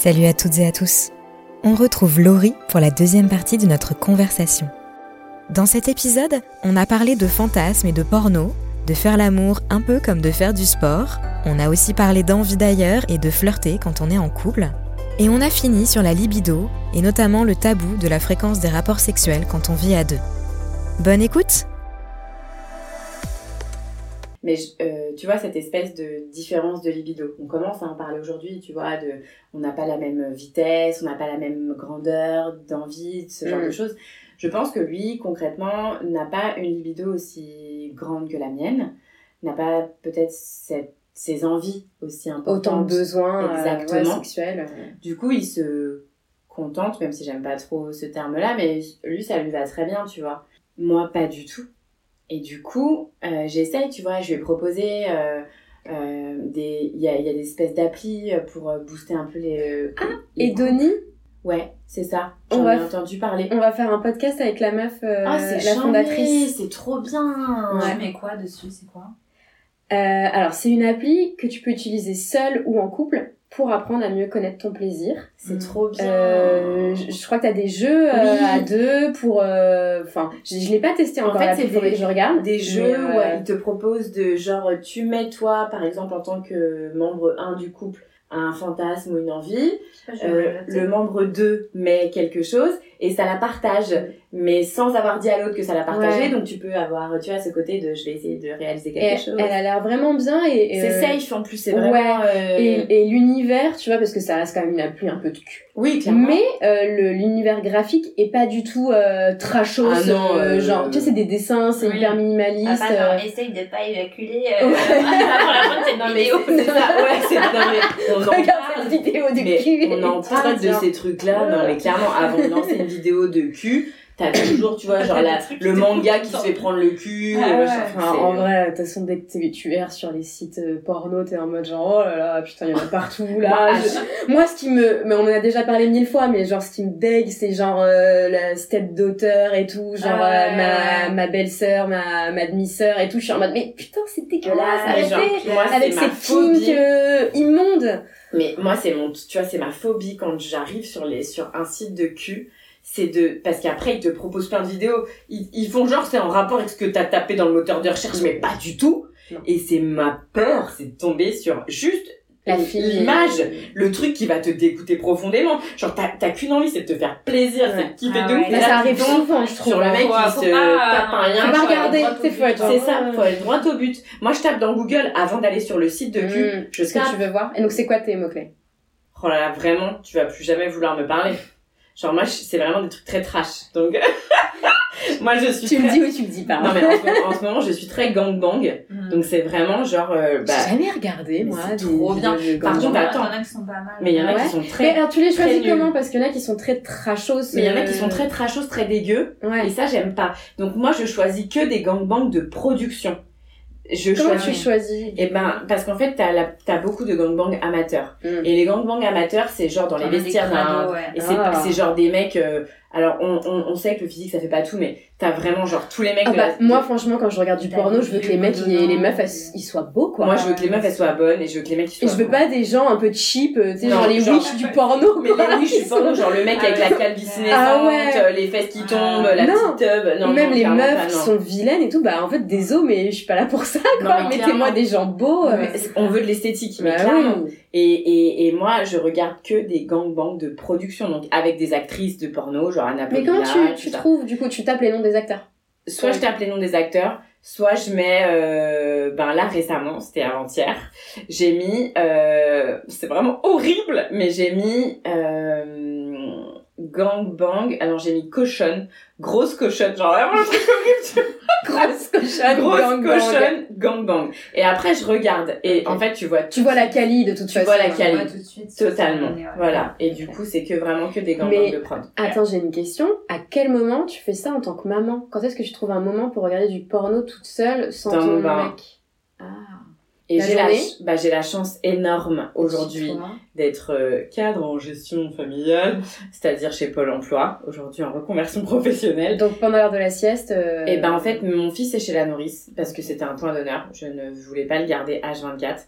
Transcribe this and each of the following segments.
Salut à toutes et à tous. On retrouve Laurie pour la deuxième partie de notre conversation. Dans cet épisode, on a parlé de fantasmes et de porno, de faire l'amour un peu comme de faire du sport. On a aussi parlé d'envie d'ailleurs et de flirter quand on est en couple. Et on a fini sur la libido et notamment le tabou de la fréquence des rapports sexuels quand on vit à deux. Bonne écoute euh, tu vois, cette espèce de différence de libido, on commence à en parler aujourd'hui, tu vois, de, on n'a pas la même vitesse, on n'a pas la même grandeur d'envie, ce genre Mm. de choses. Je pense que lui, concrètement, n'a pas une libido aussi grande que la mienne, n'a pas peut-être cette- ses envies aussi importantes. Autant de besoins euh, Exactement. ouais, sexuels. Du coup, il se contente, même si j'aime pas trop ce terme-là, mais lui, ça lui va très bien, tu vois. Moi, pas du tout. Et du coup, euh, j'essaye, tu vois, je lui ai proposé euh, euh, des... Il y a, il y a des espèces d'applis pour euh, booster un peu les... euh, les Et Donnie, Ouais, c'est ça. On J'en va ai entendu parler. on va faire un podcast avec la meuf, euh, Ah, c'est la charmé, fondatrice. c'est trop bien. Ouais. Tu mets quoi dessus C'est quoi? Euh, alors, c'est une appli que tu peux utiliser seule ou en couple pour apprendre à mieux connaître ton plaisir. C'est Mm. trop bien. Euh, je, je crois que t'as des jeux euh, Oui. à deux pour... euh, Enfin, je, je l'ai pas testé En encore, fait, l'appli, c'est des- que je regarde. Des jeux euh, où ils te proposent de genre tu mets toi par exemple en tant que membre 1 du couple un fantasme ou une envie, euh, le membre 2 met quelque chose et ça la partage mais sans avoir dit à l'autre que ça l'a partagé Ouais. donc tu peux avoir tu vois ce côté de je vais essayer de réaliser quelque elle, chose. elle a l'air vraiment bien et... et, C'est euh, safe en plus c'est vraiment euh, Et, et l'univers, tu vois, parce que ça reste quand même une appli un peu de cul. oui clairement. Mais euh, le- l'univers graphique est pas du tout euh, trashos, Ah non, euh, euh, genre, tu sais, c'est des dessins, c'est Oui. hyper minimaliste. Ah, euh, genre, essaye de pas évacuer euh, Ouais. avant la fin de cette non mais vidéo. c'est ça ouais c'est non mais on en parle. Cette vidéo de Mais cul. on en Tu parle de ces trucs-là. Non, mais clairement, avant de lancer une vidéo de cul, t'as toujours, tu vois, genre la, le manga qui se fait prendre le cul. Ah ouais, enfin, en vrai, de toute façon, dès que tu erres sur les sites euh, porno, t'es en mode genre, oh là là, putain, il y en a partout, là. Moi, Je- Moi, ce qui me, mais on en a déjà parlé mille fois, mais genre, ce qui me dégue, c'est genre, euh, la step daughter et tout, genre, Ah euh, ma, ma belle-sœur, ma, ma demi-sœur et tout, je suis en mode, mais putain, c'est dégueulasse, arrêtez! genre, moi, Avec ces kinks phobie. euh, immondes. Mais moi, c'est mon, tu vois, c'est ma phobie quand j'arrive sur les, sur un site de cul. C'est de, parce qu'après, ils te proposent plein de vidéos. Ils, ils font genre, c'est en rapport avec ce que t'as tapé dans le moteur de recherche, mais pas du tout. Non. Et c'est ma peur, c'est de tomber sur juste La une fille. image, le truc qui va te dégoûter profondément. Genre, t'as, t'as qu'une envie, c'est de te faire plaisir, Ouais. c'est de kiffer Ah de ouais. ouf. Là, ça arrive souvent, je trouve. sur le mec qui se pas- tape un rien. Pas regarder, c'est faut être. C'est ça, faut aller droit au but. Moi, je tape dans Google avant d'aller sur le site de cul. Mm. Je Ce que tu veux voir? Et donc, c'est quoi tes mots-clés? Oh là là, vraiment, tu vas plus jamais vouloir me parler. Genre, moi, je- c'est vraiment des trucs très trash. Donc, moi, je suis Tu me très... dis ou tu me dis pas. Non, mais en ce, moment, en ce moment, je suis très gangbang. Mm. Donc, c'est vraiment genre... euh, bah... J'ai jamais regardé, mais moi. c'est trop bien. de Par gangbang. contre, attends. Il y en a qui sont pas mal. Mais il y en a qui sont Mais très... alors, tu les choisis comment? Parce qu'il y en a qui sont très trashos. Mais il y en a qui euh, sont très trashos, très dégueux. Ouais. Et ça, j'aime pas. Donc, moi, je choisis que des gangbangs de production. Je Comment choisis... tu choisis Eh ben, parce qu'en fait, t'as, la... t'as beaucoup de gangbangs amateurs. Mm. Et les gangbangs amateurs, c'est genre dans les vestiaires d'un... ouais. Et c'est, Ah. c'est genre des mecs... euh, Alors, on, on, on sait que le physique, ça fait pas tout, mais t'as vraiment genre tous les mecs Ah de bah, la... moi, franchement, quand je regarde du porno, je veux que les mecs et les meufs, elles- ils soient beaux, quoi. Moi, je veux que les meufs, elles soient bonnes, et je veux que les mecs, ils Et soient... je veux pas des gens un peu cheap, euh, tu sais, genre les wish du porno. Mais les qui suis porno, genre le mec Ah avec ouais. la calvitie naissante, Ah ouais. les fesses qui tombent, la Non. petite tub. Non, Ou même non, les meufs pas, qui sont vilaines et tout, bah en fait, désolé, mais je suis pas là pour ça, quoi. Mettez-moi des gens beaux. euh. On veut de l'esthétique, mais Bah clairement. Et, et, et moi, je regarde que des gangbangs de production, donc avec des actrices de porno, genre Anna Mais comment tu, tu trouves, du coup, tu tapes les noms des acteurs? Soit je tape les noms des acteurs, soit je mets, euh, ben là récemment, c'était avant-hier, j'ai mis, euh, c'est vraiment horrible, mais j'ai mis euh, gangbang. Alors j'ai mis cochonne, grosse cochonne, genre vraiment un truc horrible, tu. Grosse cochonne, grosse gang, cochonne, gangbang. Et après je regarde et en fait tu vois Tu vois la Cali de toute Tu façon. vois la. Cali. Tout de suite. totalement. ouais. Voilà. Et du coup c'est que vraiment que des gangbangs de prod. Attends, j'ai une question. À quel moment tu fais ça en tant que maman? Quand est-ce que tu trouves un moment pour regarder du porno toute seule sans Dans ton mon mec? Ah. Et j'ai la, bah, j'ai la chance énorme aujourd'hui d'être euh, cadre en gestion familiale, c'est-à-dire chez Pôle Emploi, aujourd'hui en reconversion professionnelle. Donc pendant l'heure de la sieste. euh, Et ben en fait, mon fils est chez la nourrice parce que c'était un point d'honneur. Je ne voulais pas le garder H24.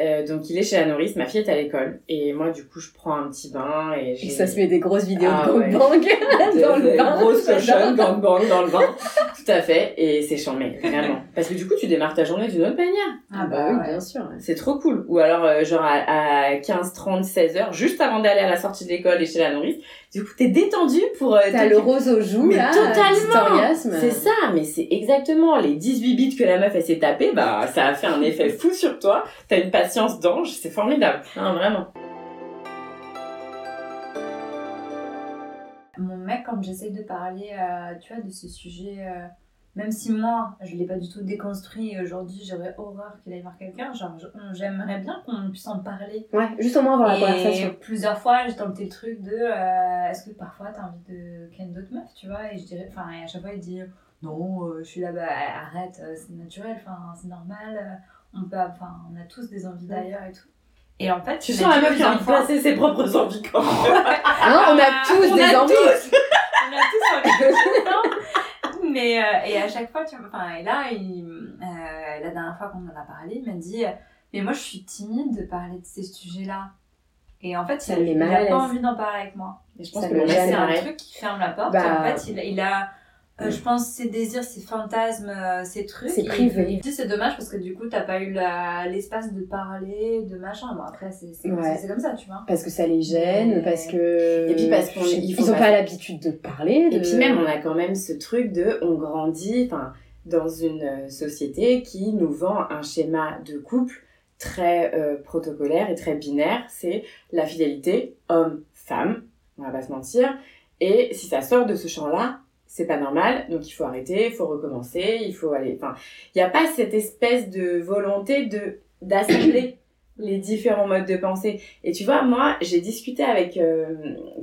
Euh, donc il est chez la nourrice, ma fille est à l'école et moi du coup je prends un petit bain et Et ça se met des grosses vidéos Ah de ouais. gangbang de- dans le bain. grosse cochonne, J'adore. gangbang dans le bain, tout à fait et c'est chambé vraiment parce que du coup tu démarres ta journée d'une autre manière. Ah bah oui, ouais. bien sûr. ouais. C'est trop cool. Ou alors, euh, genre à, à 15, 30, 16 heures, juste avant d'aller à la sortie de l'école et chez la nourrice, du coup, t'es détendu pour... Euh, T'as le rose aux joues Mais là, totalement. C'est ça, mais c'est exactement les 18 bits que la meuf elle s'est tapée, bah ça a fait un effet fou sur toi. T'as une patience d'ange, c'est formidable. Vraiment. Mon mec, quand j'essaye de parler, euh, tu vois, de ce sujet, même si moi, je l'ai pas du tout déconstruit et aujourd'hui, j'aurais horreur qu'il aille voir quelqu'un, genre, j'aimerais bien qu'on puisse en parler. Ouais, juste au moins avoir la et conversation. plusieurs fois, j'ai tenté le truc de euh, est-ce que parfois t'as envie de ken d'autres meufs, tu vois, et je dirais, enfin, et à chaque fois, il dit non, euh, je suis là, bah arrête, euh, c'est naturel, enfin, c'est normal, euh, on peut, enfin, on a tous des envies d'ailleurs et tout. Et en fait, Tu sens la meuf qui a envie de placer ses propres envies quand même. Ah, on a tous On des a envies. tous. on a tous envie de temps. Mais euh, et à chaque fois, tu vois, enfin, et là, il, euh, la dernière fois qu'on en a parlé, il m'a dit, euh, mais moi, je suis timide de parler de ces sujets-là. Et en fait, il, il a pas envie d'en parler avec moi. Et je pense Ça que c'est un truc qui ferme la porte. Bah. En fait, il, il a, euh, je pense, ses désirs, ses fantasmes, euh, ses trucs. C'est Et privé. Il dit c'est dommage parce que du coup, t'as pas eu la- l'espace de parler, de machin. Bon, après, c'est c'est- Ouais. comme ça, tu vois. Parce que ça les gêne, Mais- parce que. Et puis parce qu'on- je sais- il faut ils ont pas- pas l'habitude de parler. Et de- puis même, on a quand même ce truc de, on grandit, enfin, dans une euh, société qui nous vend un schéma de couple très euh, protocolaire et très binaire. C'est la fidélité homme-femme, on va pas se mentir. Et si ça sort de ce champ-là, c'est pas normal, donc il faut arrêter, il faut recommencer, il faut aller. Enfin, il n'y a pas cette espèce de volonté de d'assembler les différents modes de pensée. Et tu vois, moi, j'ai discuté avec euh,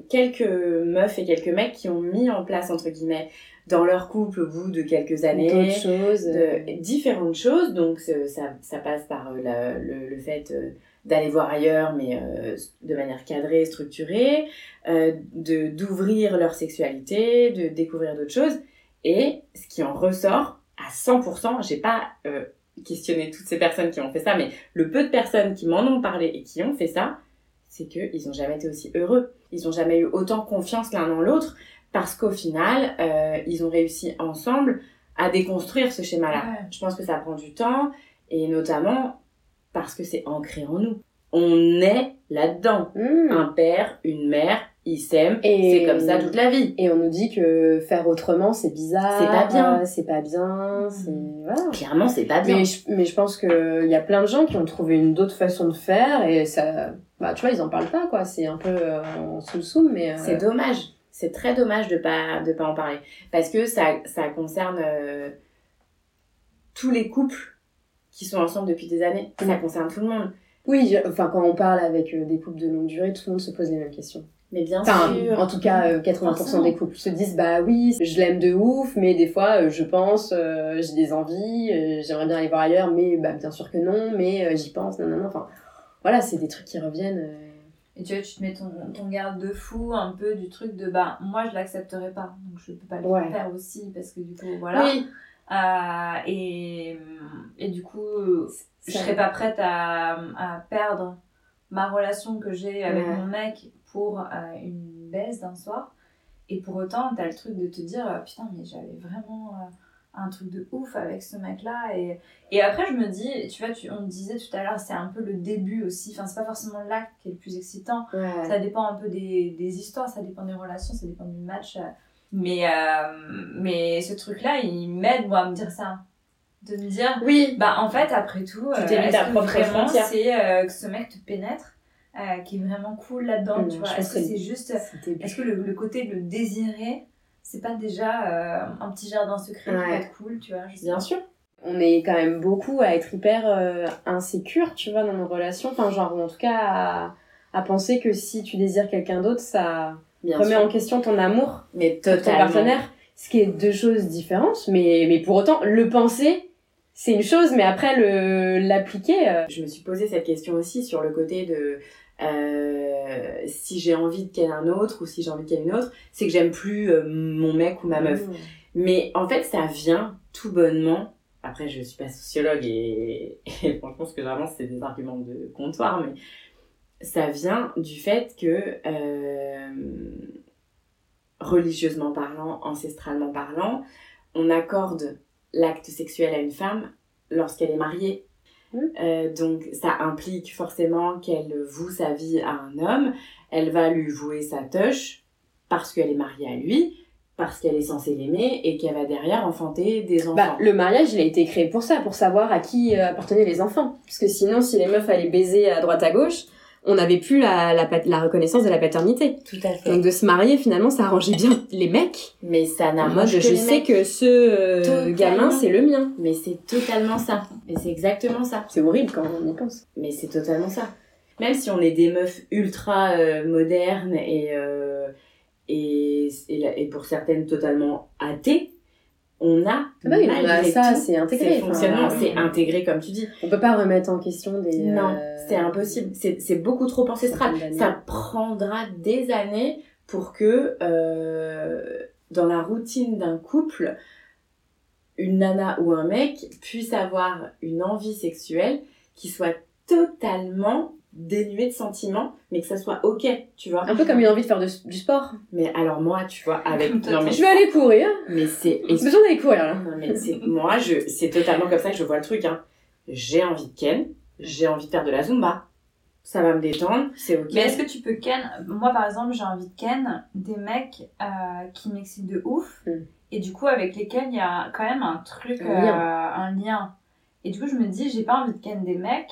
quelques meufs et quelques mecs qui ont mis en place, entre guillemets, dans leur couple au bout de quelques années, choses. euh, de différentes choses. Donc ce- ça, ça passe par euh, la- le, le fait euh, d'aller voir ailleurs, mais euh, de manière cadrée, structurée, euh, de d'ouvrir leur sexualité, de découvrir d'autres choses. Et ce qui en ressort à 100%, j'ai pas euh, questionné toutes ces personnes qui ont fait ça, mais le peu de personnes qui m'en ont parlé et qui ont fait ça, c'est qu'ils n'ont jamais été aussi heureux. Ils n'ont jamais eu autant confiance l'un dans l'autre parce qu'au final, ils ont réussi ensemble à déconstruire ce schéma-là. Ouais. Je pense que ça prend du temps et notamment parce que c'est ancré en nous. On est là-dedans. hmm. Un père, une mère, ils s'aiment, c'est comme ça toute la vie. Et on nous dit que faire autrement, c'est bizarre. C'est pas bien. euh, C'est pas bien. C'est. Voilà. Clairement, c'est pas bien. Mais je, mais je pense qu'il y a plein de gens qui ont trouvé une d'autres façon de faire et ça. Bah, tu vois, ils en parlent pas, quoi. C'est un peu euh, en soum-soum, mais. euh, C'est dommage. C'est très dommage de pas de pas en parler parce que ça ça concerne euh, tous les couples qui sont ensemble depuis des années. Ça concerne tout le monde. Oui, je- enfin, quand on parle avec euh, des couples de longue durée, tout le monde se pose les mêmes questions. Mais bien Enfin, sûr. en tout cas, euh, 80% Forcément. des couples se disent bah oui, je l'aime de ouf, mais des fois, euh, je pense, euh, j'ai des envies, euh, j'aimerais bien aller voir ailleurs, mais bah bien sûr que non, mais euh, j'y pense, non, non, non. Enfin, voilà, c'est des trucs qui reviennent. euh. Et tu vois, tu te mets ton, ton garde-fou un peu du truc de bah, moi je l'accepterai pas, donc je peux pas le Ouais. faire aussi parce que du coup, voilà. Oui. Euh, et, et du coup, je serais pas prête à, à perdre ma relation que j'ai avec Ouais. mon mec pour euh, une baisse d'un soir. Et pour autant, t'as le truc de te dire euh, putain, mais j'avais vraiment euh, un truc de ouf avec ce mec-là. Et, et après, je me dis, tu vois, tu, on disait tout à l'heure, c'est un peu le début aussi. Enfin, c'est pas forcément l'acte qui est le plus excitant. Ouais. Ça dépend un peu des, des histoires, ça dépend des relations, ça dépend du match. Mais, euh, mais ce truc-là, il m'aide, moi, à me dire ça. De me dire, Oui. bah en fait, après tout, Tu euh, t'es mis est-ce ta que propre vraiment c'est euh, que ce mec te pénètre euh, qui est vraiment cool là-dedans, Non, tu vois? Est-ce que que c'est juste. Est-ce que le, le côté de le désirer, c'est pas déjà un petit jardin secret qui peut Ouais. être cool, tu vois? Je Bien sûr. on est quand même beaucoup à être hyper euh, insécure, tu vois, dans nos relations. Enfin, genre, en tout cas, à, à penser que si tu désires quelqu'un d'autre, ça Bien remet sûr. en question ton amour Mais pour ton partenaire. Ce qui est deux choses différentes, mais, mais pour autant, le penser, c'est une chose, mais après, le l'appliquer... euh, Je me suis posé cette question aussi sur le côté de euh, si j'ai envie de ken un autre ou si j'ai envie de ken une autre, c'est que j'aime plus euh, mon mec ou ma meuf. Mais en fait, ça vient tout bonnement. Après, je suis pas sociologue et, et franchement, ce que j'avance, c'est des arguments de comptoir, mais ça vient du fait que, euh, religieusement parlant, ancestralement parlant, on accorde l'acte sexuel à une femme lorsqu'elle est mariée. Mhm. Euh, donc, ça implique forcément qu'elle voue sa vie à un homme. Elle va lui vouer sa touche parce qu'elle est mariée à lui parce qu'elle est censée l'aimer et qu'elle va derrière enfanter des enfants. Bah, le mariage, il a été créé pour ça, pour savoir à qui euh, appartenaient les enfants. Parce que sinon, si les meufs allaient baiser à droite à gauche, on n'avait plus la, la, reconnaissance de la paternité. Tout à fait. Donc de se marier, finalement, ça arrangeait bien les mecs. Mais ça n'arrange que je les sais mecs. que ce euh, gamin, c'est le mien. Mais c'est totalement ça. Et c'est exactement ça. C'est horrible quand on y pense. Mais c'est totalement ça. Même si on est des meufs ultra euh, modernes et, euh, et, et pour certaines totalement athées, on a, Ah bah oui, ça, c'est intégré. enfin, euh, c'est intégré comme tu dis. On peut pas remettre en question des... Non, euh, c'est impossible. C'est c'est beaucoup trop ancestral. Ça prendra des années pour que euh, dans la routine d'un couple, une nana ou un mec puisse avoir une envie sexuelle qui soit totalement dénuée de sentiments, mais que ça soit ok, tu vois. Un peu comme une envie de faire de- du sport. Mais alors moi, tu vois, avec non mais Je vais aller courir. mais c'est J'ai besoin d'aller courir, là. non, mais c'est moi je c'est totalement comme ça que je vois le truc hein. J'ai envie de ken, j'ai envie de faire de la zumba. Ça va me détendre, c'est ok. Mais est-ce que tu peux ken Moi, par exemple, j'ai envie de ken des mecs euh, qui m'excitent de ouf. Mm. Et du coup, avec lesquels il y a quand même un truc, Un euh, lien. un lien. Et du coup, je me dis, j'ai pas envie de ken des mecs.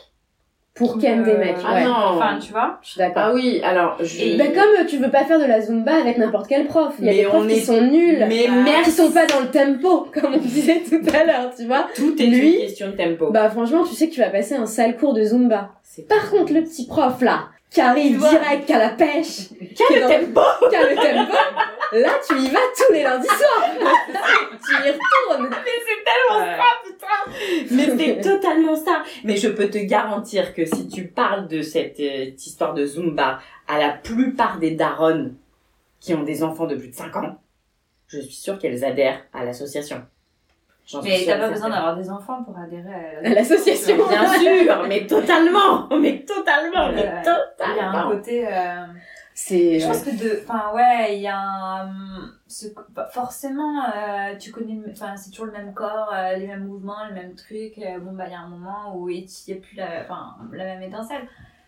Pour qui ken des mecs, Ah ouais. non. Enfin, tu vois. Je suis d'accord. Ah oui, alors je Et- Bah comme tu veux pas faire de la zumba avec n'importe quel prof. Il y a Mais des profs qui sont nuls. mais Ah, qui sont pas dans le tempo, comme on disait tout à l'heure, tu vois. tout est Lui, une question de tempo. Bah franchement, tu sais que tu vas passer un sale cours de zumba. Par contre, le petit prof là, qui arrive Tu vois. direct à la pêche, qui est dans- tempo qui a le tempo, là tu y vas tous les lundis soirs. tu y retournes. Mais c'est totalement ça. Mais je peux te garantir que si tu parles de cette euh, histoire de Zumba à la plupart des daronnes qui ont des enfants de plus de 5 ans, je suis sûre qu'elles adhèrent à l'association. Mais t'as pas besoin d'avoir des enfants pour adhérer à l'association. Bien sûr, mais totalement, mais totalement, mais Ouais. Il y a un totalement. côté. euh, C'est. Je pense que de. Enfin, ouais, il y a un. ce- bah, forcément, euh, tu connais. le- Enfin, c'est toujours le même corps, euh, les mêmes mouvements, les mêmes trucs. euh, bon, bah, il y a un moment où il n'y a plus la, enfin, la même étincelle.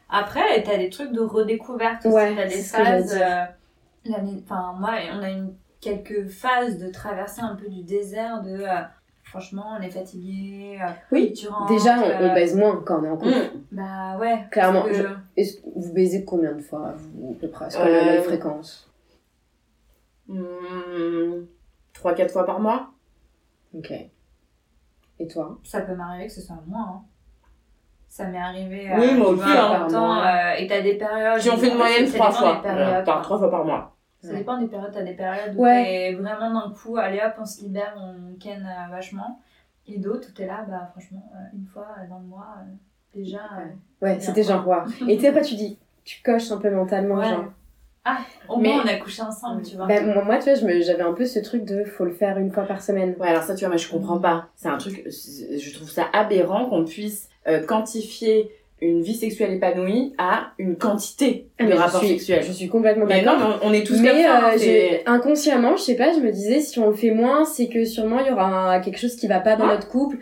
Après, t'as des trucs de redécouverte aussi. Ouais, T'as des phases. l'année- Enfin, moi, on a une, quelques phases de traverser un peu du désert de. Euh, franchement, on est fatigué. euh, Oui, tu rentres, Déjà, on, on euh, baise moins quand on est en couple. Mm. Bah, ouais. Clairement. que- je- Est-ce que vous baisez combien de fois, vous, à peu près? La Euh, même fréquence Trois, quatre fois par mois Ok. Et toi? Ça peut m'arriver que ce soit moins. hein. Ça m'est arrivé. Oui, moi tu aussi, vois, hein. longtemps, euh, et t'as des périodes. Si on fait une moyenne dépend trois des fois. périodes, Voilà, par quoi. trois fois par mois. Ça dépend des périodes. T'as des périodes où Ouais. t'es vraiment d'un coup, allez hop, on se libère, on ken euh, vachement. Et d'autres où t'es là, bah franchement, euh, une fois dans le mois, euh, déjà. euh, Ouais, c'était genre, wow. Et tu sais, après, tu dis, tu coches un peu mentalement, Ouais. genre. Au Mais- moins, on a couché ensemble, tu vois. Bah, moi, tu vois, j'avais un peu ce truc de faut le faire une fois par semaine. Ouais, alors ça, tu vois, moi, je comprends pas. C'est un truc, je trouve ça aberrant qu'on puisse euh, quantifier une vie sexuelle épanouie à une quantité Ah, de je rapports sexuels. Je suis complètement non, d'accord. mais on on est tous Mais comme ça. hein, euh, j'ai- inconsciemment, je sais pas, je me disais, si on le fait moins, c'est que sûrement il y aura un- quelque chose qui va pas dans Ouais. notre couple.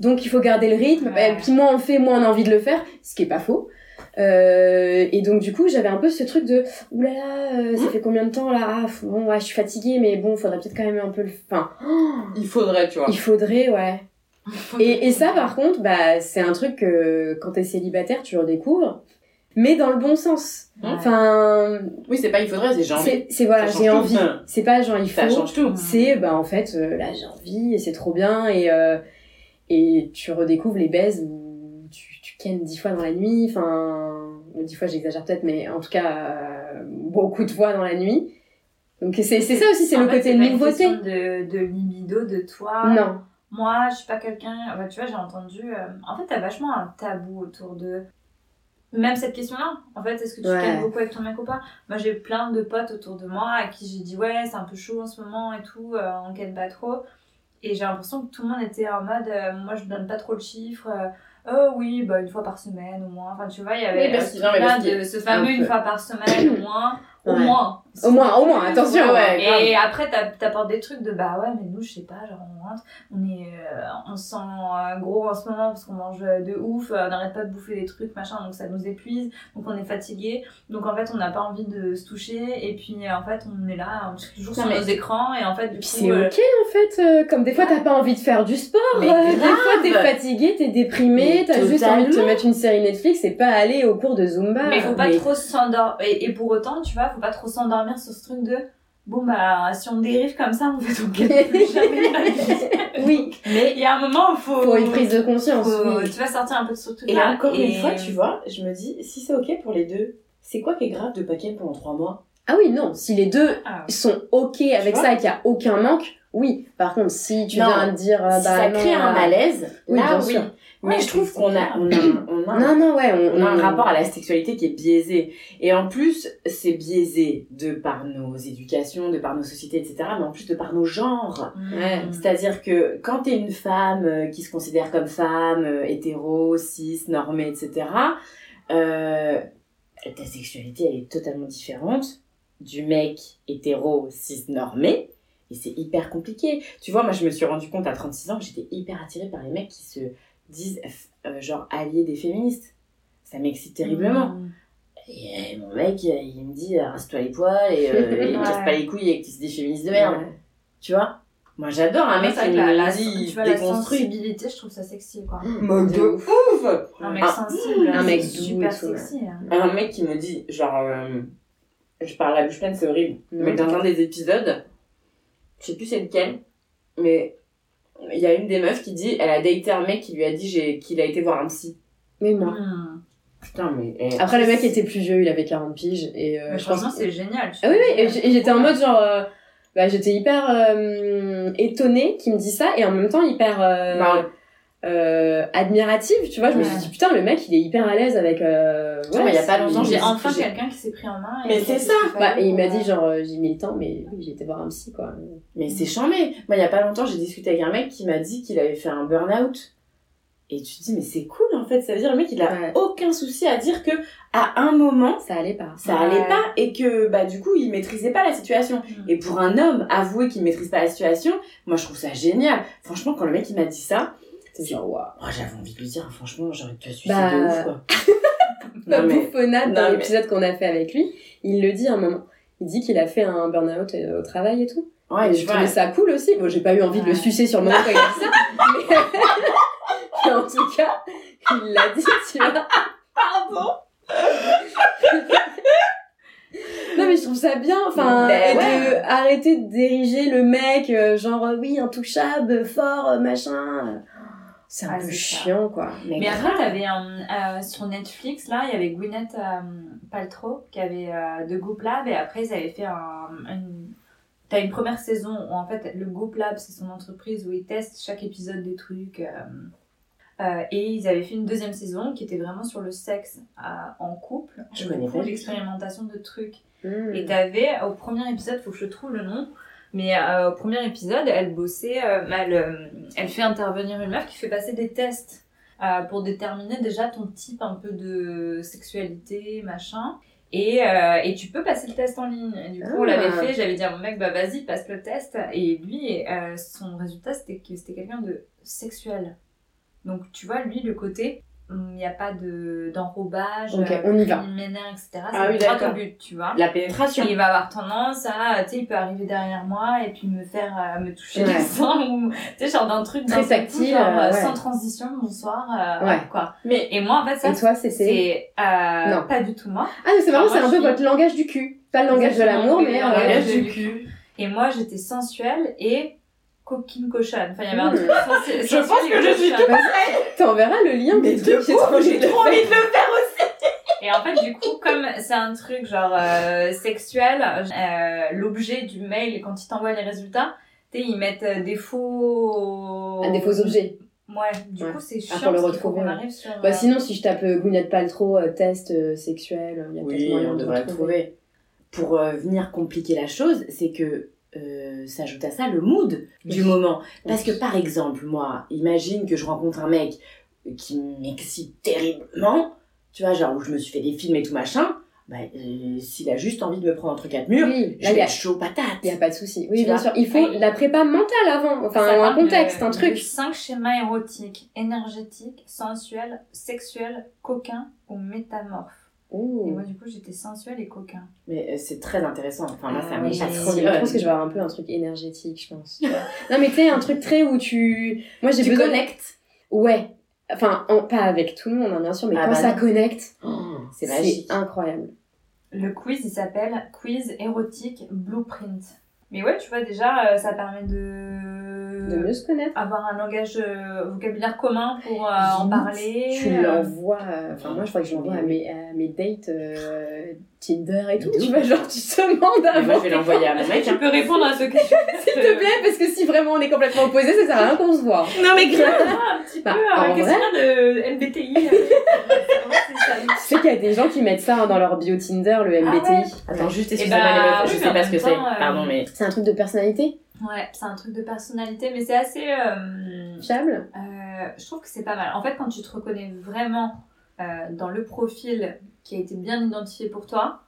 Donc il faut garder le rythme. Ouais. Et puis moins on le fait, moins on a envie de le faire, ce qui est pas faux. Euh, et donc du coup, j'avais un peu ce truc de oulala, euh, ça fait combien de temps là? Ah, Bon, ouais, je suis fatiguée, mais bon, faudrait peut-être quand même un peu le. Enfin, Il faudrait, tu vois. il faudrait, ouais. Et, et ça, par contre, bah, c'est un truc que quand t'es célibataire, tu redécouvres. mais dans le bon sens. Ouais. Enfin, Oui, c'est pas il faudrait, c'est envie. c'est voilà, j'ai envie. C'est pas genre il faut. Ça change tout. C'est bah en fait euh, là j'ai envie et c'est trop bien et euh, et tu redécouvres les baises où tu tu kennes dix fois dans la nuit. Enfin, dix fois j'exagère peut-être, mais en tout cas euh, beaucoup de fois dans la nuit. Donc c'est c'est ça aussi, c'est le côté pas une nouveauté. question de, de libido de toi. Non. Moi, je suis pas quelqu'un. bah, tu vois, j'ai entendu. euh, En fait, t'as vachement un tabou autour de. Même cette question-là. En fait, est-ce que tu Ouais. beaucoup avec ton mec ou pas? Moi, j'ai plein de potes autour de moi à qui j'ai dit ouais, c'est un peu chaud en ce moment et tout, euh, on ken pas trop. Et j'ai l'impression que tout le monde était en mode euh, moi, je donne pas trop le chiffre. euh, Oh oui, bah une fois par semaine au moins. Enfin, tu vois, il y avait Oui, parce non, que- de ce fameux un une fois par semaine au moins. Au Ouais. moins. Au moins, au moins, attention. Ouais, grave. Et après, t'as- t'apportes des trucs de bah ouais, mais nous, je sais pas, genre on est, euh, on se sent euh, gros en ce moment parce qu'on mange de ouf, euh, on n'arrête pas de bouffer des trucs, machin, donc ça nous épuise, donc on est fatigué, donc en fait, on n'a pas envie de se toucher, et puis euh, en fait, on est là, on est toujours Non, sur mais- nos écrans, et en fait, du Puis coup. c'est euh, ok en fait, euh, comme des fois t'as pas envie de faire du sport, Mais euh, des fois t'es fatigué, t'es déprimé, t'as juste envie de te mettre une série Netflix et pas aller au cours de Zumba. Mais faut pas mais- trop s'endormir. Et, et pour autant, tu vois, faut pas trop s'endormir sur ce truc de. Bon, bah, si on dérive comme ça, on fait donc plus jamais vie. Oui, Mais il y a un moment où faut. pour une prise de conscience. faut- oui. Tu vas sortir un peu de ce Et truc-là. encore et- une fois, tu vois, je me dis, si c'est ok pour les deux, c'est quoi qui est grave de pas ken pendant trois mois? Ah oui, non, si les deux Ah, sont ok avec ça et qu'il y a aucun manque, oui. Par contre, si tu Non, viens de dire euh, Si bah ça non, crée un euh, malaise, oui, là bien oui. sûr. Mais Ouais, je trouve qu'on a, on a, on a, un- Non, non, ouais, on, on a un rapport à la sexualité qui est biaisé. Et en plus, c'est biaisé de par nos éducations, de par nos sociétés, etc. Mais en plus de par nos genres. Ouais. C'est-à-dire que quand t'es une femme euh, qui se considère comme femme, euh, hétéro, cis, normée, etc., euh, ta sexualité, elle est totalement différente du mec hétéro, cis, normé. Et c'est hyper compliqué. Tu vois, moi, je me suis rendu compte à 36 ans que j'étais hyper attirée par les mecs qui se disent, euh, genre, alliés des féministes. Ça m'excite terriblement. Et euh, mon mec, euh, il me dit, rase-toi les poils et, euh, et il me casse Ouais. pas les couilles et que tu des féministes de merde. Ouais. Tu vois? Moi, j'adore un mec qui me la, dit tu vois, la sensibilité, je trouve ça sexy, quoi. Mode De ouf Un mec Ah. sensible, Un mec doux super et tout, ouais. sexy. hein. Un mec qui me dit, genre, euh, je parle la bouche pleine, c'est horrible, mais dans un des épisodes, je sais plus c'est lequel, mais il y a une des meufs qui dit, elle a daté un mec qui lui a dit j'ai- qu'il a été voir un psy. Mais moi. Mm. Putain, mais. eh, Après, le mec était plus vieux, il avait 40 piges. Et euh, Mais je pense franchement, c'est génial. Ah oui, oui, et j'étais en mode genre. euh, bah, j'étais hyper euh, étonnée qu'il me dise ça et en même temps hyper euh, Bah, euh, admirative, tu vois. Je me suis dit putain, le mec il est hyper à l'aise avec. Euh, Ouais, il y a pas longtemps, J'ai j'ai- enfin quelqu'un qui s'est pris en main. et Mais c'est ça. Bah, fallait et il m'a dit euh, genre euh, j'ai mis le temps, mais oui, j'ai été voir un psy quoi. Mais c'est chambé. Moi, il y a pas longtemps, j'ai discuté avec un mec qui m'a dit qu'il avait fait un burn-out. Et tu te dis, mais c'est cool en fait. Ça veut dire le mec, il a Ouais. aucun souci à dire que à un moment, Ça allait pas. ça Ouais. allait pas et que bah du coup, il maîtrisait pas la situation. Mm. Et pour un homme, avouer qu'il maîtrise pas la situation, moi je trouve ça génial. Franchement, quand le mec il m'a dit ça, C'est genre waouh. oh, j'avais envie de lui dire, franchement, j'aurais pu te suicider Bah, de ouf quoi. Non bouffonnade non, dans mais- l'épisode qu'on a fait avec lui, il le dit à un moment. Il dit qu'il a fait un burn-out euh, au travail et tout. ouais, et je trouvais ça cool aussi. Bon, j'ai pas eu envie de le sucer sur le moment quand il a dit ça. Mais, en tout cas, il l'a dit, tu vois. pardon. Non, mais je trouve ça bien. Enfin, Ben ouais. de arrêter de diriger le mec, euh, genre, oui, intouchable, fort, machin. C'est un Ah, peu chiant, quoi. Mais, après, t'avais un, euh, sur Netflix, là, il y avait Gwyneth euh, Paltrow qui avait euh, The Goop Lab et après, ils avaient fait un, une. T'as une première saison où en fait, le Goop Lab, c'est son entreprise où ils testent chaque épisode des trucs. euh, et ils avaient fait une deuxième saison qui était vraiment sur le sexe en couple. Je connais pas l'expérimentation de trucs. Hmm. Et t'avais, au premier épisode, faut que je trouve le nom, mais euh, au premier épisode, elle bossait, euh, elle, euh, elle fait intervenir une meuf qui fait passer des tests euh, pour déterminer déjà ton type un peu de sexualité, machin. Et, et tu peux passer le test en ligne. Et du coup, on Ah. l'avait fait, j'avais dit à mon mec, bah vas-y, passe le test. Et lui, son résultat, c'était que c'était quelqu'un de sexuel. Donc tu vois, lui, le côté, il n'y a pas de d'enrobage Ok, euh, on y va. préliminaire, etc. Ah oui, droit au but, tu vois. La pénétration. Il va avoir tendance à, tu sais, il peut arriver derrière moi et puis me faire, euh, me toucher Ouais. les seins ou, tu sais, genre d'un truc Très tactile, genre, euh, ouais. sans transition, bonsoir, euh, Ouais. quoi. Mais Et moi, en fait, ça, Et toi, c'est, euh, Non. pas du tout moi. Ah, mais c'est marrant, c'est un peu votre langage du cul. Pas le langage de l'amour, mais. le langage du cul. Et moi, j'étais sensuelle et coquine cochonne. Enfin, il y avait un Hmm. truc Je pense que je suis cochonne. T'enverras le lien Mais des de trucs, j'ai trop envie de le faire. aussi. Et en fait, du coup, comme c'est un truc genre euh, sexuel, euh, l'objet du mail, quand ils t'envoient les résultats, tu ils mettent euh, des faux... Ah, des faux objets. Ouais, du Ouais. coup, c'est Ah, chiant pour le retrouver, ouais. arrive sur... Bah, euh, sinon, si je tape euh, Gwyneth Paltrow, euh, test euh, sexuel, il y a peut-être Oui, moyen on de devrait le trouver. Pour euh, venir compliquer la chose, c'est que euh, s'ajoute à ça le mood du Oui. moment. Parce que par exemple, moi, imagine que je rencontre un mec qui m'excite terriblement, tu vois, genre où je me suis fait des films et tout machin, bah, euh, s'il a juste envie de me prendre entre quatre murs, Oui, je vais il y a, être chaud patate. y a pas de souci. Oui, Tu bien sûr. Il faut Oui. la prépa mentale avant. Enfin, ça un de- contexte, un truc. cinq schémas érotiques, énergétiques, sensuels, sexuels, coquins ou métamorphes. Et moi, du coup, j'étais sensuelle et coquin. Mais euh, c'est très intéressant. Enfin, moi, ça Ah me oui, trop. Je pense que je vais avoir un peu un truc énergétique, je pense. non, mais tu sais, un truc très où tu. Moi, j'ai Tu besoin. connectes. Ouais. Enfin, en- pas avec tout le monde, hein, bien sûr, mais Ah quand bah ça non. connecte, c'est magique. c'est incroyable. Le quiz, il s'appelle Quiz érotique blueprint. Mais ouais, tu vois, déjà, euh, ça permet de... De mieux se connaître. avoir un langage euh, vocabulaire commun pour euh, en parler. Tu euh, l'envoies. Enfin, moi, je crois que je l'envoie à mes, à mes dates Tinder et tout. Tu vois, genre, tu te demandes avant. moi, je vais l'envoyer à mon mec. Tu hein. peux répondre à ce question. S'il te plaît, parce que si vraiment on est complètement opposés, ça sert à rien qu'on se voit. Non, mais grave. un petit Bah, peu un questionnaire de MBTI. euh, Tu sais qu'il y a des gens qui mettent ça hein, dans leur bio Tinder, le MBTI. Ah ouais Attends, juste, Eh excusez-moi bah, les meufs, oui, je sais pas ce que c'est. euh, Pardon, mais. C'est un truc de personnalité Ouais, c'est un truc de personnalité, mais c'est assez. euh, fiable. Euh, je trouve que c'est pas mal. En fait, quand tu te reconnais vraiment euh, dans le profil qui a été bien identifié pour toi,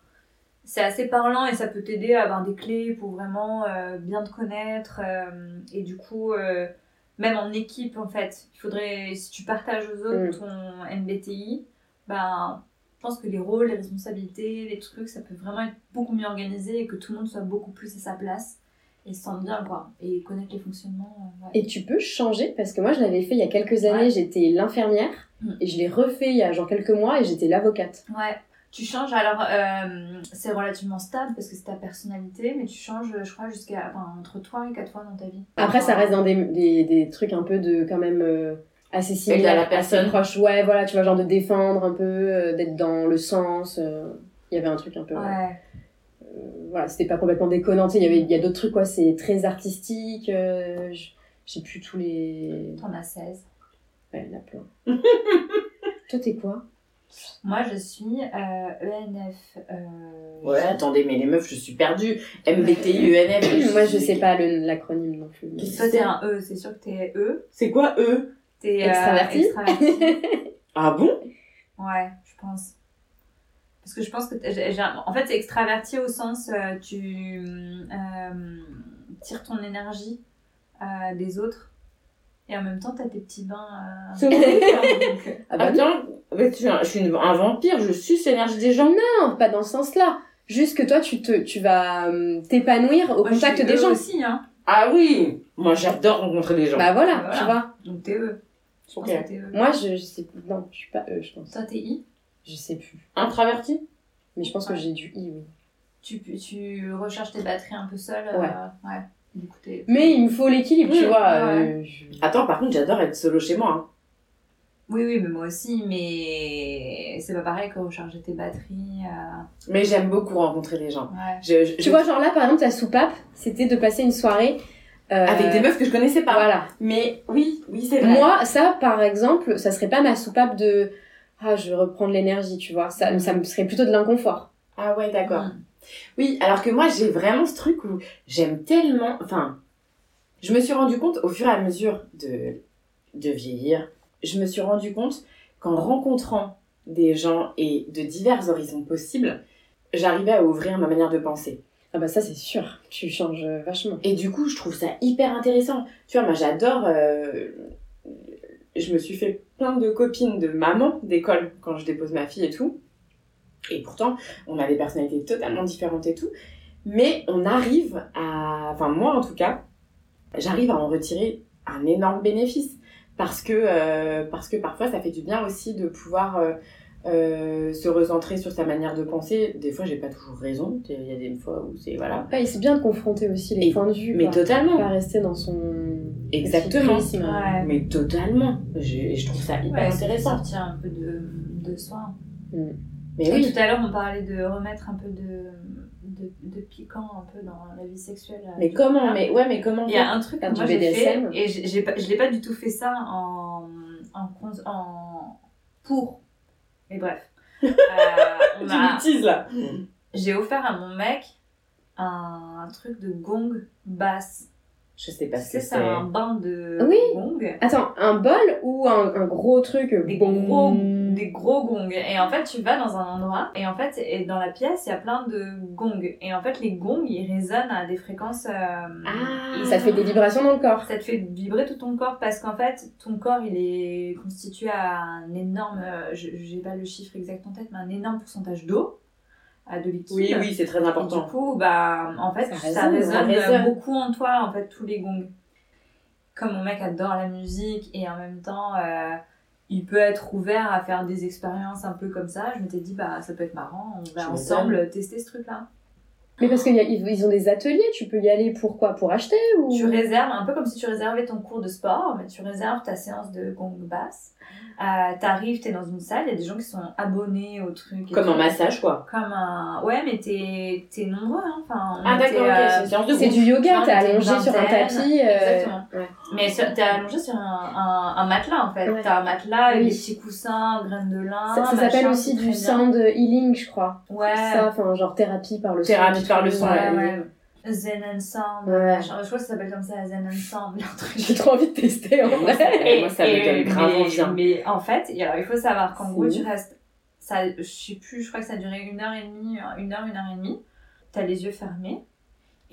c'est assez parlant et ça peut t'aider à avoir des clés pour vraiment euh, bien te connaître. euh, et du coup, euh, même en équipe, en fait, il faudrait, si tu partages aux autres ton MBTI, ben, je pense que les rôles, les responsabilités, les trucs, ça peut vraiment être beaucoup mieux organisé et que tout le monde soit beaucoup plus à sa place et se sente bien, quoi. Et connaître les fonctionnements. euh, ouais. Et tu peux changer parce que moi je l'avais fait il y a quelques années, Ouais. j'étais l'infirmière Mm. et je l'ai refait il y a genre quelques mois et j'étais l'avocate. Ouais, tu changes. Alors, euh, c'est relativement stable parce que c'est ta personnalité, mais tu changes, je crois, jusqu'à enfin, entre 3 et 4 fois dans ta vie. Après ça reste dans des, des, des trucs un peu de quand même euh, assez à similaires, la assez personne. proches. Ouais, voilà, tu vois, genre de défendre un peu, euh, d'être dans le sens. euh, Il y avait un truc un peu. Ouais. Voilà, c'était pas complètement déconnant. tu sais, Il y avait il y a d'autres trucs, quoi, c'est très artistique. euh, je je sais plus tous les. T'en as 16. Ouais, il y en a plein. Toi, t'es quoi? Moi, je suis euh, ENF. euh, Ouais, attendez, mais les meufs, je suis perdue. MBTI, ENF. Moi, je sais pas le- l'acronyme non plus. mais- Qu'est-ce Toi, t'es un E, c'est sûr que t'es E. C'est quoi eux T'es euh, Extraverti? extraverti. Ah bon? Ouais, je pense. Parce que je pense que un- en fait c'est extraverti au sens euh, tu euh, tires ton énergie euh, des autres et en même temps t'as tes petits bains. euh, donc, Ah bah non, Attends, mais tu- je suis une- un vampire, je suce l'énergie des gens. non, pas dans ce sens-là. Juste que toi, tu, te, tu vas t'épanouir au moi, je contact suis des gens. aussi hein. Ah oui Moi, j'adore rencontrer des gens. Bah voilà, Voilà. tu vois. Donc t'es E. Je pense Ok. que t'es E. Moi, je, je sais plus. Non, je suis pas eux, je pense. Toi t'es I? Je sais plus. Introverti Mais je pense que j'ai du i, oui. Tu, tu recharges tes batteries un peu seule. euh, Ouais. ouais. Du coup t'es. Mais il me faut l'équilibre, tu Mmh, vois. ouais. euh, je- Attends, par contre, j'adore être solo chez moi. hein. Oui oui mais moi aussi mais c'est pas pareil que recharger tes batteries. euh, Mais j'aime beaucoup rencontrer des gens. Ouais. Je- je- Tu je- vois, genre là, par exemple, ta soupape, c'était de passer une soirée. euh, Avec des meufs que je connaissais pas. Voilà. Mais oui, oui, c'est vrai. Moi, ça, par exemple, ça serait pas ma soupape de. Ah, je vais reprendre l'énergie, tu vois. Ça, Mhm. ça me serait plutôt de l'inconfort. Ah ouais, d'accord. Mm. Oui, alors que moi, j'ai vraiment ce truc où j'aime tellement. Enfin, je me suis rendu compte au fur et à mesure de, de vieillir, je me suis rendu compte qu'en rencontrant des gens et de divers horizons possibles, j'arrivais à ouvrir ma manière de penser. Ah bah ça, c'est sûr. Tu changes vachement. Et du coup, je trouve ça hyper intéressant. Tu vois, moi, j'adore euh, je me suis fait plein de copines de maman d'école quand je dépose ma fille et tout. Et pourtant, on a des personnalités totalement différentes et tout. Mais on arrive à, enfin moi en tout cas, j'arrive à en retirer un énorme bénéfice parce que euh, parce que parfois ça fait du bien aussi de pouvoir euh, euh, se recentrer sur sa manière de penser. Des fois, j'ai pas toujours raison. Il y a des fois où c'est voilà. Ouais, et c'est bien de confronter aussi les Et- points de vue. Mais quoi. totalement. Pas rester dans son. Exactement. Ouais. Mais totalement. Je trouve ça hyper Ouais, intéressant. sortir un peu de, de soi. Mais Et oui. tout à l'heure, on parlait de remettre un peu de, de, de piquant un peu dans la vie sexuelle. euh, Mais comment couple. Mais ouais, mais comment Il y a un truc que moi j'ai fait et j'ai j'ai pas- je l'ai pas du tout fait ça en, en, en pour. Mais bref. Euh, on Tu l'utilises là. j'ai offert à mon mec un, un truc de gong basse. Je sais pas ce que c'est un bain de Oui. gong. Attends, un bol ou un, un gros truc Des bon? gros, des gros gongs. Et en fait, tu vas dans un endroit, et en fait, et dans la pièce, il y a plein de gongs. Et en fait, les gongs, ils résonnent à des fréquences. euh, Ah. Ça te fait des vibrations dans le corps. ça te fait vibrer tout ton corps parce qu'en fait, ton corps, il est constitué à un énorme, euh, je j'ai pas le chiffre exact en tête, mais un énorme pourcentage d'eau, à de liquide. Oui, oui, c'est très Et du important. coup, bah, en fait, Ça ça résonne, résonne, ça résonne. beaucoup en toi, en fait, tous les gongs. Comme mon mec adore la musique et en même temps, euh, il peut être ouvert à faire des expériences un peu comme ça, je m'étais dit, bah, ça peut être marrant, on va ensemble tester ce truc-là. Mais parce qu'ils ils ont des ateliers, tu peux y aller pour quoi? Pour acheter ou? Tu réserves, un peu comme si tu réservais ton cours de sport, mais tu réserves ta séance de gong basse. Euh, T'arrives, t'es dans une salle, il y a des gens qui sont abonnés au truc. Comme un massage, quoi. Comme un. Ouais, mais t'es t'es nombreux, hein. Enfin, Ah, d'accord, ok, euh, c'est du yoga, t'es allongé sur un tapis. euh, Exactement. ouais. Mais t'es allongé sur un, un, un matelas en fait. Ouais. T'as un matelas Oui. des petits coussins, graines de lin. Ça, ça s'appelle aussi du sound healing, je crois. Ouais. Ça, enfin, genre thérapie par le son. Thérapie par le son, Ouais, ouais. ouais. Zen and Sound. Ouais. Je crois que ça s'appelle comme ça, Zen and Sound. un truc. J'ai trop envie de tester en Moi, vrai. ça- moi, ça me donne grave envie. hein. mais en fait, et alors, il faut savoir qu'en gros, tu restes. Ça, je sais plus, je crois que ça a duré une heure et demie, une heure, une heure et demie. T'as les yeux fermés.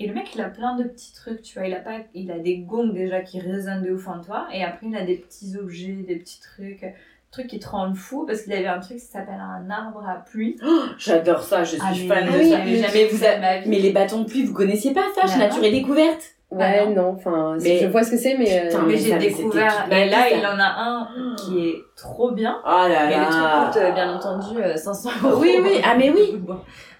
Et le mec, il a plein de petits trucs, tu vois. Il a, pas, il a des gongs déjà qui résonnent de ouf en toi. Et après, il a des petits objets, des petits trucs, trucs qui te rendent fou. Parce qu'il avait un truc qui s'appelle un arbre à pluie. J'adore ça, je suis Ah, mais- fan de oui, ça. mais mais, vous ça avez- de ma vie. mais les bâtons de pluie, vous connaissiez pas ça? Bah Nature et Découverte? Ouais, Ah non. enfin, Mais- je vois ce que c'est, mais. euh, Putain, mais mais j'ai mais découvert. toute ma Et là, il en a un qui est trop bien. Oh là Mais le truc là coûte, euh, bien entendu, euh, 500 euros. Oui, oui, ah mais oui